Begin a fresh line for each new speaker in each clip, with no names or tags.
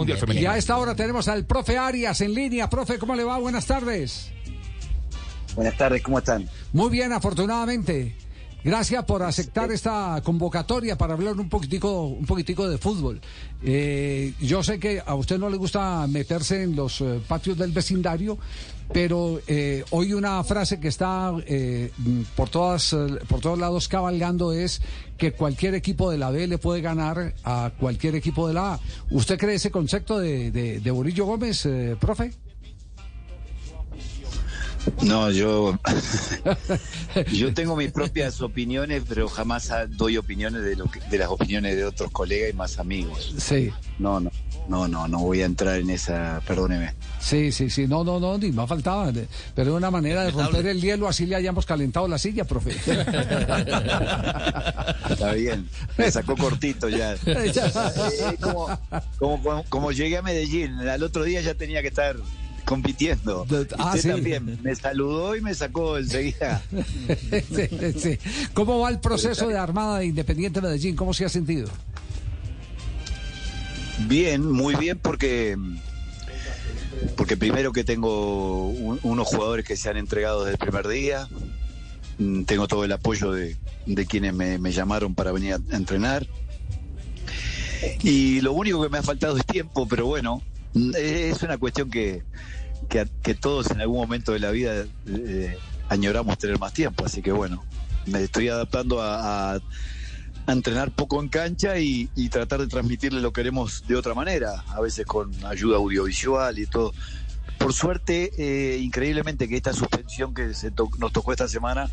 Mundial Femenino.
Y a esta hora tenemos al profe Arias en línea. Profe, ¿cómo le va? Buenas tardes.
Buenas tardes, ¿cómo están?
Muy bien, afortunadamente. Gracias por aceptar esta convocatoria para hablar un poquitico, un poquitico de fútbol. Eh, yo sé que a usted no le gusta meterse en los eh, patios del vecindario, pero eh, hoy una frase que está eh, por todas, por todos lados cabalgando es que cualquier equipo de la B le puede ganar a cualquier equipo de la A. ¿Usted cree ese concepto de, de, de Borillo Gómez, eh, profe?
No, yo yo tengo mis propias opiniones, pero jamás doy opiniones de lo que- de las opiniones de otros colegas y más amigos.
Sí.
No, no, no, no, no voy a entrar en esa, perdóneme.
Sí, sí, sí, no, no, no, ni más faltaba. de- Pero una manera de romper el hielo, así le hayamos calentado la silla, profe.
Está bien, me sacó cortito ya. Eh, como, como, como- como llegué a Medellín, al otro día ya tenía que estar compitiendo.
Ah,
Usted
sí.
también me saludó y me sacó enseguida.
Sí, sí. ¿Cómo va el proceso de armada de Independiente Medellín? ¿Cómo se ha sentido?
Bien, muy bien porque porque primero que tengo un- unos jugadores que se han entregado desde el primer día, Mm, tengo todo el apoyo de, de quienes me, llamaron para venir a, entrenar. Y lo único que me ha faltado es tiempo, pero bueno, mm, es una cuestión que, que, que todos en algún momento de la vida eh, añoramos tener más tiempo, así que bueno, me estoy adaptando a, a- entrenar poco en cancha y, y tratar de transmitirle lo que queremos de otra manera, a veces con ayuda audiovisual y todo. Por suerte, eh, increíblemente que esta suspensión que se to- nos tocó esta semana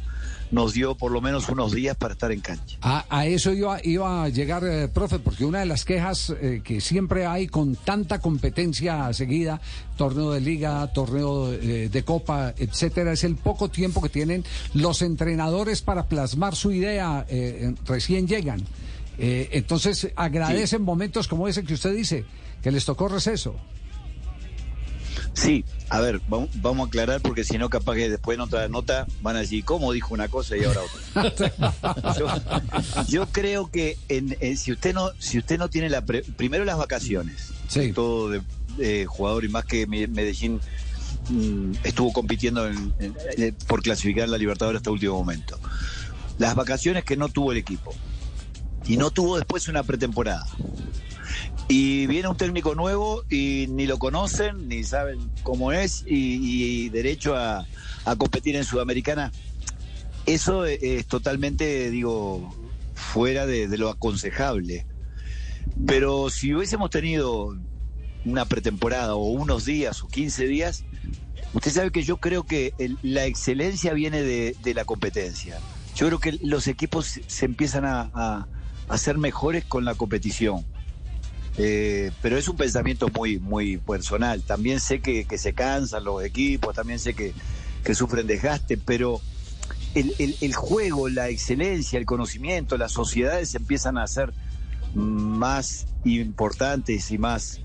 nos dio por lo menos unos días para estar en cancha.
A, a eso iba, iba a llegar, eh, profe, porque una de las quejas eh, que siempre hay con tanta competencia seguida, torneo de liga, torneo eh, de copa, etcétera, es el poco tiempo que tienen los entrenadores para plasmar su idea, eh, recién llegan. Entonces, agradecen momentos como ese que usted dice, que les tocó receso.
Sí, a ver, vamos, vamos a aclarar porque si no, capaz que después en otra nota van a decir cómo dijo una cosa y ahora otra. yo, yo creo que en, en- si usted no si usted no tiene la pre- primero las vacaciones,
Sí.
todo de, de jugador y más que Me- Medellín mm, estuvo compitiendo en- en- en- por clasificar la Libertadores hasta último momento. Las vacaciones que no tuvo el equipo y no tuvo después una pretemporada. Y viene un técnico nuevo y ni lo conocen, ni saben cómo es, y, derecho a, competir en Sudamericana. Eso es, es totalmente, digo, fuera de, lo aconsejable. Pero si hubiésemos tenido una pretemporada o unos días o 15 días, usted sabe que yo creo que el- la excelencia viene de, la competencia. Yo creo que los equipos se- se empiezan a, a, a ser mejores con la competición. Eh, pero es un pensamiento muy, muy personal. También sé que, que se cansan los equipos, también sé que, que sufren desgaste, pero el, el- el juego, la excelencia, el conocimiento, las sociedades empiezan a ser más importantes y más,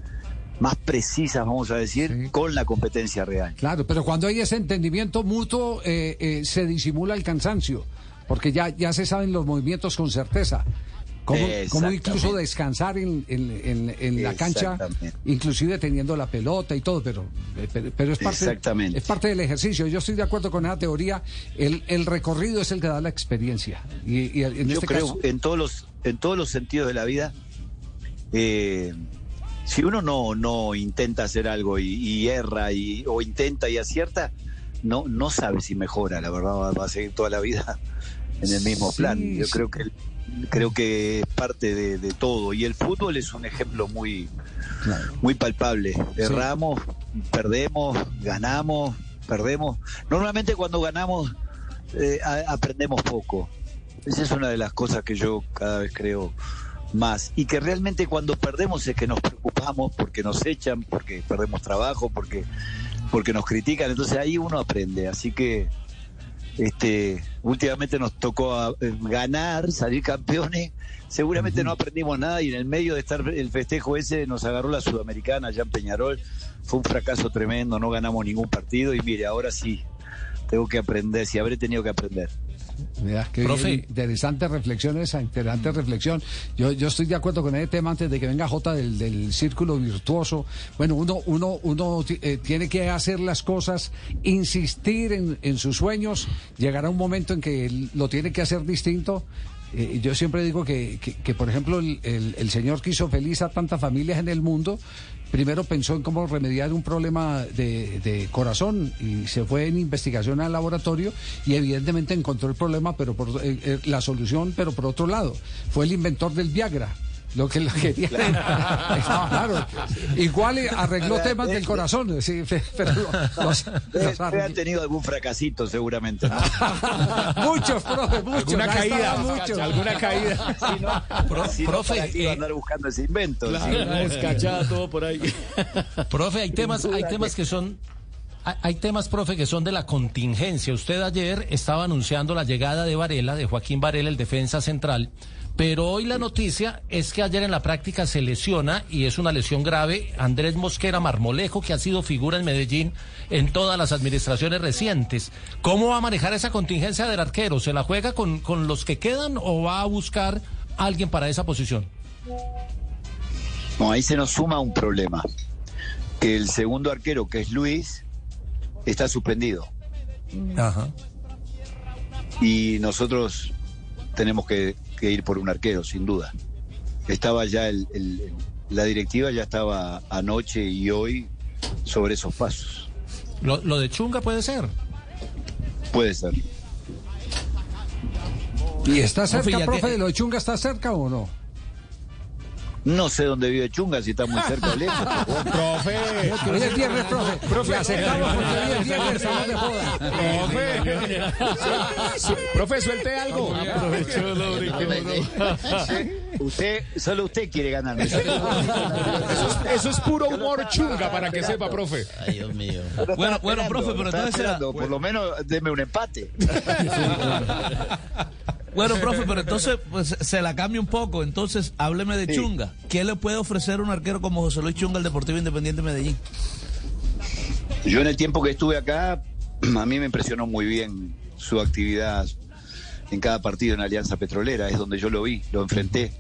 más precisas, vamos a decir,
Sí.
con la competencia real.
Claro, pero cuando hay ese entendimiento mutuo, eh, eh, se disimula el cansancio, porque ya, ya se saben los movimientos con certeza. Como, como incluso descansar en, en- en- en la cancha, inclusive teniendo la pelota y todo, pero, eh, pero, pero es, parte,
Exactamente.
es parte del ejercicio. Yo estoy de acuerdo con esa teoría. El, el recorrido es el que da la experiencia. Y, y en
Yo
este
creo
caso,
en todos los en todos los sentidos de la vida eh, si uno no no intenta hacer algo y, y erra y o intenta y acierta no no sabe si mejora la verdad va, va a seguir toda la vida en el mismo
Sí,
plan yo
sí.
creo que creo que es parte de, de todo y el fútbol es un ejemplo muy
claro.
muy palpable. Erramos, perdemos, ganamos, perdemos. Normalmente cuando ganamos eh, a- aprendemos poco. Esa es una de las cosas que yo cada vez creo más. Y que realmente cuando perdemos es que nos preocupamos porque nos echan, porque perdemos trabajo, porque, porque nos critican. Entonces ahí uno aprende. Así que este últimamente nos tocó a- eh, ganar, salir campeones. Seguramente no aprendimos nada y en el medio de estar el festejo ese nos agarró la Sudamericana allá en Peñarol. Fue un fracaso tremendo, no ganamos ningún partido y mire, ahora sí, tengo que aprender, si habré tenido que aprender.
Mira, qué
Profe.
interesante reflexión esa, interesante reflexión. Yo, yo estoy de acuerdo con ese tema antes de que venga J del, del círculo virtuoso. Bueno, uno, uno, uno eh, tiene que hacer las cosas, insistir en, en sus sueños, llegará un momento en que lo tiene que hacer distinto. Eh, yo siempre digo que, que, por ejemplo, el, el, el Señor que hizo feliz a tantas familias en el mundo, primero pensó en cómo remediar un problema de, de, corazón y se fue en investigación al laboratorio y evidentemente encontró el problema, pero por eh, eh, la solución, pero por otro lado, fue el inventor del Viagra. Lo que lo quería. Claro. Igual arregló temas del corazón. Sí, pero
los, los han tenido algún fracasito, seguramente. ¿no?
muchos, profe, muchos.
Alguna caída.
Muchos.
Alguna caída.
Si no, Pro, si profe. No, eh, andar buscando ese invento.
Claro,
¿sí?
todo por ahí.
profe, hay temas, hay temas que son hay temas, profe, que son de la contingencia. Usted ayer estaba anunciando la llegada de Varela, de Joaquín Varela, el defensa central, pero hoy la noticia es que ayer en la práctica se lesiona y es una lesión grave Andrés Mosquera Marmolejo, que ha sido figura en Medellín en todas las administraciones recientes. ¿Cómo va a manejar esa contingencia del arquero? ¿Se la juega con, con los que quedan o va a buscar a alguien para esa posición?
No, ahí se nos suma un problema. Que el segundo arquero, que es Luis, está suspendido.
Ajá.
Y nosotros tenemos que, que, ir por un arquero, sin duda. Estaba ya el, el, la directiva ya estaba anoche y hoy sobre esos pasos.
¿Lo, lo de Chunga puede ser?
Puede ser.
¿Y está cerca, profe, profe, de lo de Chunga está cerca o no?
No sé dónde vive Chunga, si está muy cerca o lejos.
profe.
Hoy es viernes, profe. Profe, acercamos porque hoy es viernes, estamos de joda.
Profe. profe, suelte algo.
Aprovechó Usted, solo usted quiere ganarme.
Eso es, eso es puro humor chunga para que sepa, profe.
Ay, Dios mío.
Bueno, bueno, profe, pero entonces. Por lo menos deme un empate.
Bueno, profe, pero entonces pues, se la cambia un poco. Entonces, hábleme de sí. Chunga. ¿Qué le puede ofrecer un arquero como José Luis Chunga al Deportivo Independiente de Medellín?
Yo en el tiempo que estuve acá, a mí me impresionó muy bien su actividad en cada partido en Alianza Petrolera. Es donde yo lo vi, lo enfrenté.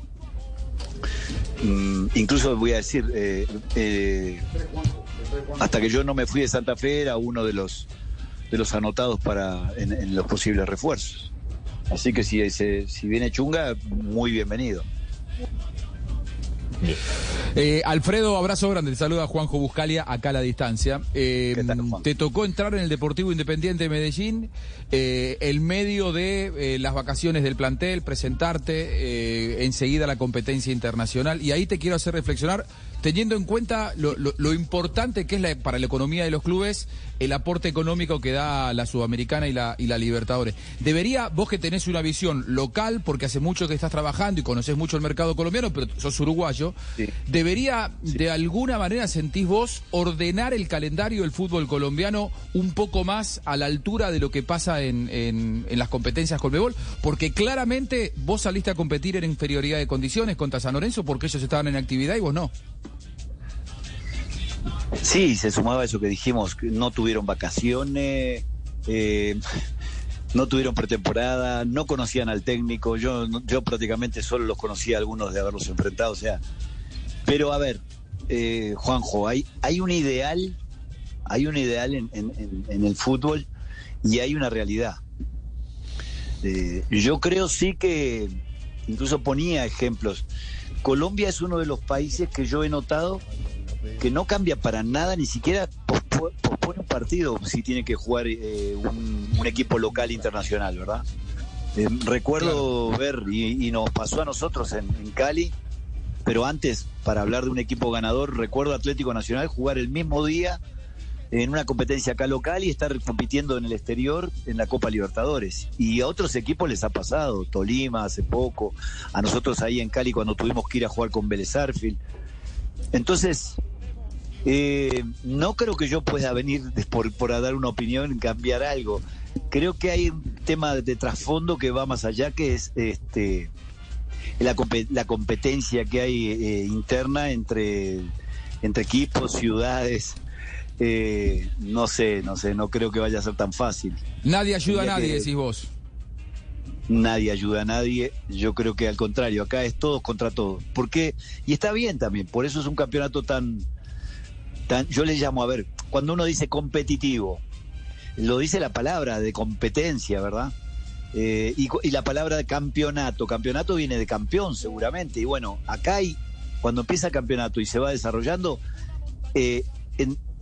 Mm, incluso voy a decir, eh, eh, hasta que yo no me fui de Santa Fe era uno de los de los anotados para en, en los posibles refuerzos. Así que si, si, si viene Chunga, muy bienvenido.
Eh, Alfredo, abrazo grande. Te saluda Juanjo Buscalia acá a la distancia. Eh,
tal,
te tocó entrar en el Deportivo Independiente de Medellín, eh, el medio de las vacaciones del plantel, presentarte enseguida a la competencia internacional. Y ahí te quiero hacer reflexionar, teniendo en cuenta lo, lo, lo importante que es la, para la economía de los clubes el aporte económico que da la Sudamericana y la, y la Libertadores. Debería, vos que tenés una visión local, porque hace mucho que estás trabajando y conoces mucho el mercado colombiano, pero sos uruguayo, sí. debería, sí. de alguna manera, sentís vos, ordenar el calendario del fútbol colombiano un poco más a la altura de lo que pasa en, en, en las competencias Colmebol, porque claramente vos saliste a competir en inferioridad de condiciones contra San Lorenzo porque ellos estaban en actividad y vos no.
Sí, se sumaba a eso que dijimos, que no tuvieron vacaciones, eh, no tuvieron pretemporada, no conocían al técnico, yo, yo prácticamente solo los conocía algunos de haberlos enfrentado, o sea, pero a ver, eh, Juanjo, hay, hay un ideal, hay un ideal en, en, en el fútbol y hay una realidad. Eh, yo creo sí que, incluso ponía ejemplos, Colombia es uno de los países que yo he notado que no cambia para nada, ni siquiera pospone, pospone un partido si tiene que jugar eh, un, un, equipo local internacional, ¿verdad? Eh, recuerdo ver, y, y, nos pasó a nosotros en, en, Cali, pero antes, para hablar de un equipo ganador, recuerdo Atlético Nacional jugar el mismo día en una competencia acá local y estar compitiendo en el exterior en la Copa Libertadores. Y a otros equipos les ha pasado, Tolima hace poco, a nosotros ahí en Cali cuando tuvimos que ir a jugar con Vélez Arfield. Entonces, eh, no creo que yo pueda venir por, por dar una opinión, cambiar algo. Creo que hay un tema de, trasfondo que va más allá, que es este la, la competencia que hay eh, interna entre, entre equipos, ciudades. Eh, no sé, no sé, no creo que vaya a ser tan fácil.
Nadie ayuda a nadie, que... decís vos.
nadie ayuda a nadie. Yo creo que al contrario, acá es todos contra todos. ¿Por qué? Y está bien también, por eso es un campeonato tan, yo le llamo, a ver, cuando uno dice competitivo, lo dice la palabra de competencia, ¿verdad? Eh, y, la palabra de campeonato, campeonato viene de campeón seguramente. Y bueno, acá hay, cuando empieza el campeonato y se va desarrollando, eh,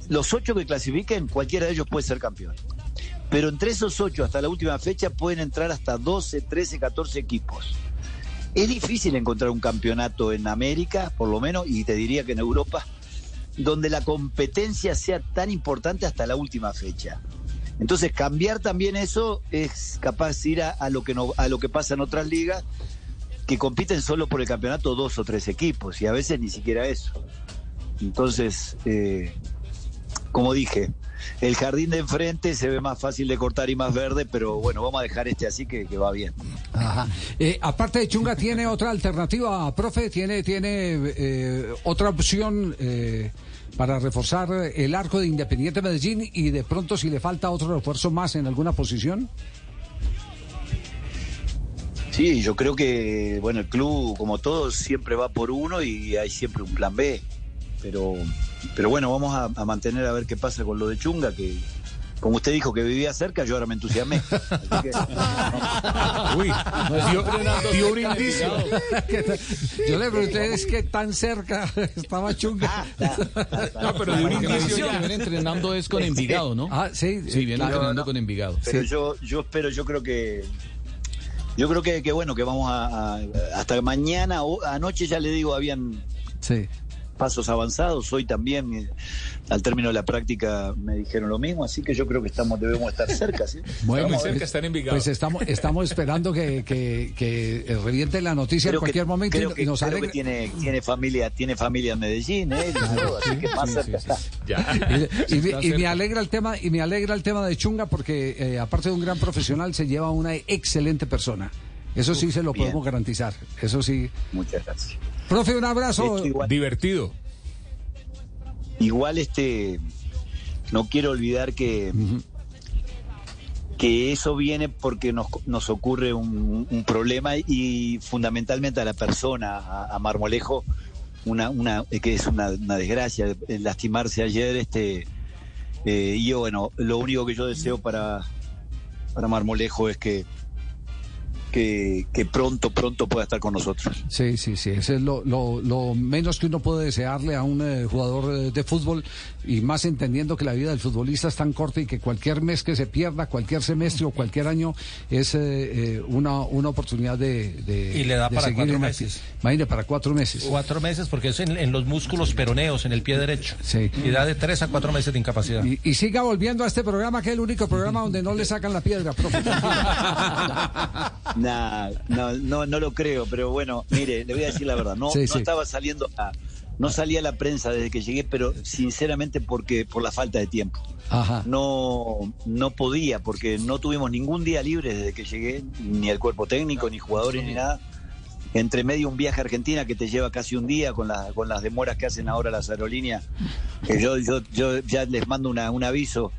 los ocho que clasifiquen, cualquiera de ellos puede ser campeón. Pero entre esos ocho hasta la última fecha pueden entrar hasta 12, 13, 14 equipos. Es difícil encontrar un campeonato en América, por lo menos, y te diría que en Europa, donde la competencia sea tan importante hasta la última fecha. Entonces, cambiar también eso es capaz de ir a, lo que a lo que pasa en otras ligas que compiten solo por el campeonato dos o tres equipos y a veces ni siquiera eso. Entonces, eh, como dije, el jardín de enfrente se ve más fácil de cortar y más verde, pero bueno, vamos a dejar este así que, que va bien.
Ajá. Eh, aparte de Chunga, ¿tiene otra alternativa, profe? ¿Tiene, tiene eh, otra opción eh, para reforzar el arco de Independiente Medellín y de pronto si le falta otro refuerzo más en alguna posición?
Sí, yo creo que, bueno, el club, como todos, siempre va por uno y hay siempre un plan B. Pero, pero bueno, vamos a, a mantener a ver qué pasa con lo de Chunga, que como usted dijo que vivía cerca, yo ahora me entusiasmé. Así que,
Uy, dio, dio un indicio.
Yo le pregunté es que tan cerca estaba Chunga.
No, pero dio un indicio.
dice que viene entrenando es con Envigado, ¿no?
Ah, sí.
Sí, viene
claro.
entrenando con Envigado.
pero yo, yo espero, yo creo que yo creo que, que bueno, que vamos a, a- hasta mañana o anoche ya le digo habían
Sí.
Pasos avanzados, hoy también eh, al término de la práctica me dijeron lo mismo, así que yo creo que estamos debemos estar cerca, ¿sí?
Bueno,
Estamos cerca,
pues,
en
pues estamos, estamos esperando que, que, que reviente la noticia en
que-
cualquier momento
creo
y
que,
nos
creo que tiene, tiene familia, tiene familia en Medellín, ¿eh? Y que más cerca.
Y, y me- y alegra el tema y me alegra el tema de Chunga porque eh, aparte de un gran profesional se lleva una excelente persona. Eso sí se lo
bien.
podemos garantizar. Eso sí.
Muchas gracias.
Profe, un abrazo.
Igual,
Divertido.
igual, este no quiero olvidar que que eso viene porque nos, nos ocurre un, un problema y fundamentalmente a la persona, a, a Marmolejo, una, una, que es una, una desgracia, el lastimarse ayer, este, eh, y yo, bueno, lo único que yo deseo para, para Marmolejo es que, que, que pronto, pronto pueda estar con nosotros.
Sí, sí, sí. Eso es lo, lo- lo menos que uno puede desearle a un eh, jugador eh, de fútbol y más entendiendo que la vida del futbolista es tan corta y que cualquier mes que se pierda, cualquier semestre o cualquier año es eh, eh, una, una oportunidad de, de-
Y le da para cuatro meses.
Imagine, para cuatro meses.
Cuatro meses porque es en, en los músculos peroneos, en el pie derecho.
Sí.
Y da de tres a cuatro meses de incapacidad.
Y, y siga volviendo a este programa, que es el único programa donde no le sacan la piedra, profe.
Nah, no, no, no lo creo, pero bueno, mire, le voy a decir la verdad, no,
Sí,
no
sí.
estaba saliendo a, no salía a la prensa desde que llegué, pero sinceramente porque por la falta de tiempo.
Ajá.
No, no podía, porque no tuvimos ningún día libre desde que llegué, ni el cuerpo técnico, ni jugadores, ni nada. Entre medio un viaje a Argentina que te lleva casi un día con, la- con las demoras que hacen ahora las aerolíneas. que yo, yo, yo ya les mando una- un aviso.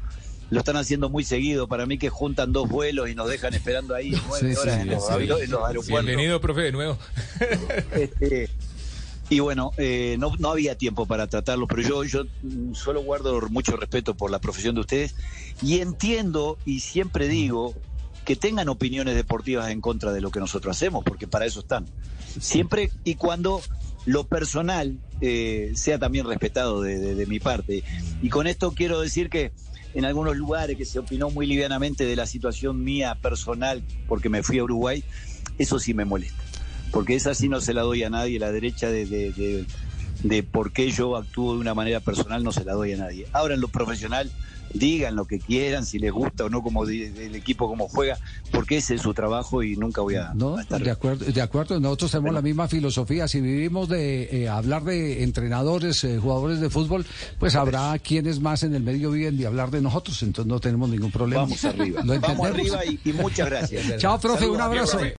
Lo están haciendo muy seguido. Para mí que juntan dos vuelos y nos dejan esperando ahí nueve
Sí,
horas
sí,
en, los
sí.
avi- en los aeropuertos.
Bienvenido, profe, de nuevo.
Este, y bueno, eh, no, no había tiempo para tratarlo, pero yo, yo solo guardo mucho respeto por la profesión de ustedes y entiendo y siempre digo que tengan opiniones deportivas en contra de lo que nosotros hacemos, porque para eso están. Siempre y cuando lo personal eh, sea también respetado de, de- de mi parte. Y con esto quiero decir que en algunos lugares que se opinó muy livianamente de la situación mía personal, porque me fui a Uruguay, eso sí me molesta porque esa sí no se la doy a nadie, la derecha de, de por qué yo actúo de una manera personal no se la doy a nadie. Ahora en lo profesional, digan lo que quieran, si les gusta o no como el equipo como juega, porque ese es su trabajo y nunca voy a,
No,
a estar...
de acuerdo, de acuerdo. Nosotros tenemos la misma filosofía. Si vivimos de eh, hablar de entrenadores, eh, jugadores de fútbol, pues habrá quienes más en el medio viven de hablar de nosotros. Entonces no tenemos ningún problema.
Vamos arriba, vamos arriba y, y muchas gracias.
Chao, profe, un abrazo.
profe.